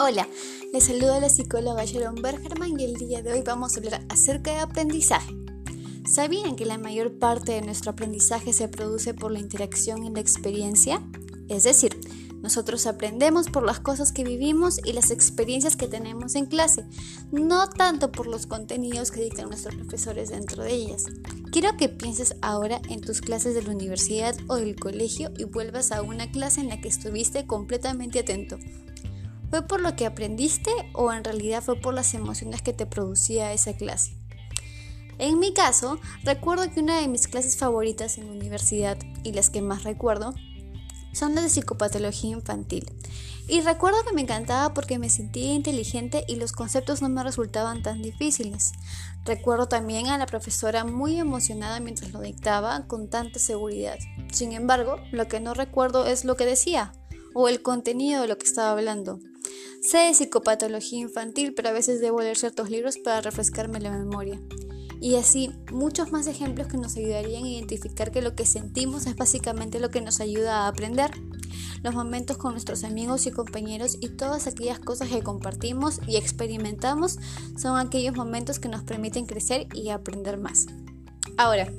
Hola, les saluda la psicóloga Sharon Bergerman y el día de hoy vamos a hablar acerca de aprendizaje. ¿Sabían que la mayor parte de nuestro aprendizaje se produce por la interacción y la experiencia? Es decir, nosotros aprendemos por las cosas que vivimos y las experiencias que tenemos en clase, no tanto por los contenidos que dictan nuestros profesores dentro de ellas. Quiero que pienses ahora en tus clases de la universidad o del colegio y vuelvas a una clase en la que estuviste completamente atento. ¿Fue por lo que aprendiste o en realidad fue por las emociones que te producía esa clase? En mi caso, recuerdo que una de mis clases favoritas en la universidad y las que más recuerdo son las de psicopatología infantil. Y recuerdo que me encantaba porque me sentía inteligente y los conceptos no me resultaban tan difíciles. Recuerdo también a la profesora muy emocionada mientras lo dictaba con tanta seguridad. Sin embargo, lo que no recuerdo es lo que decía o el contenido de lo que estaba hablando. Sé de psicopatología infantil, pero a veces debo leer ciertos libros para refrescarme la memoria. Y así muchos más ejemplos que nos ayudarían a identificar que lo que sentimos es básicamente lo que nos ayuda a aprender. Los momentos con nuestros amigos y compañeros y todas aquellas cosas que compartimos y experimentamos son aquellos momentos que nos permiten crecer y aprender más. Ahora,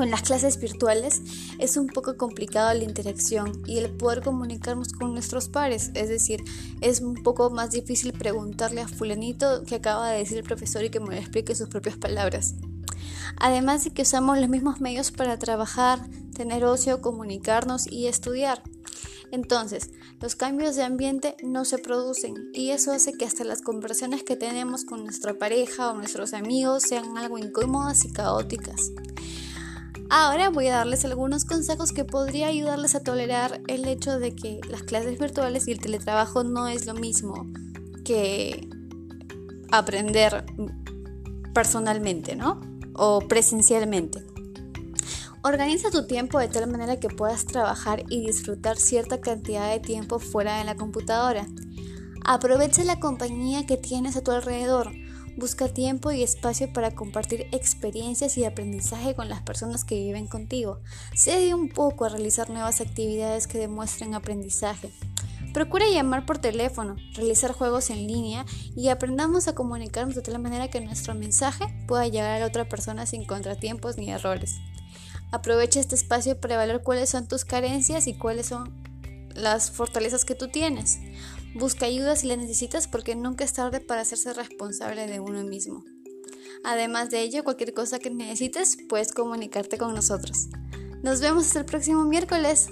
con las clases virtuales es un poco complicado la interacción y el poder comunicarnos con nuestros pares, es decir, es un poco más difícil preguntarle a fulanito que acaba de decir el profesor y que me explique sus propias palabras. Además de que usamos los mismos medios para trabajar, tener ocio, comunicarnos y estudiar. Entonces, los cambios de ambiente no se producen y eso hace que hasta las conversaciones que tenemos con nuestra pareja o nuestros amigos sean algo incómodas y caóticas. Ahora voy a darles algunos consejos que podría ayudarles a tolerar el hecho de que las clases virtuales y el teletrabajo no es lo mismo que aprender personalmente, ¿no? O presencialmente. Organiza tu tiempo de tal manera que puedas trabajar y disfrutar cierta cantidad de tiempo fuera de la computadora. Aprovecha la compañía que tienes a tu alrededor. Busca tiempo y espacio para compartir experiencias y aprendizaje con las personas que viven contigo. Cede un poco a realizar nuevas actividades que demuestren aprendizaje. Procura llamar por teléfono, realizar juegos en línea y aprendamos a comunicarnos de tal manera que nuestro mensaje pueda llegar a la otra persona sin contratiempos ni errores. Aprovecha este espacio para evaluar cuáles son tus carencias y cuáles son las fortalezas que tú tienes. Busca ayuda si la necesitas porque nunca es tarde para hacerse responsable de uno mismo. Además de ello, cualquier cosa que necesites, puedes comunicarte con nosotros. Nos vemos hasta el próximo miércoles.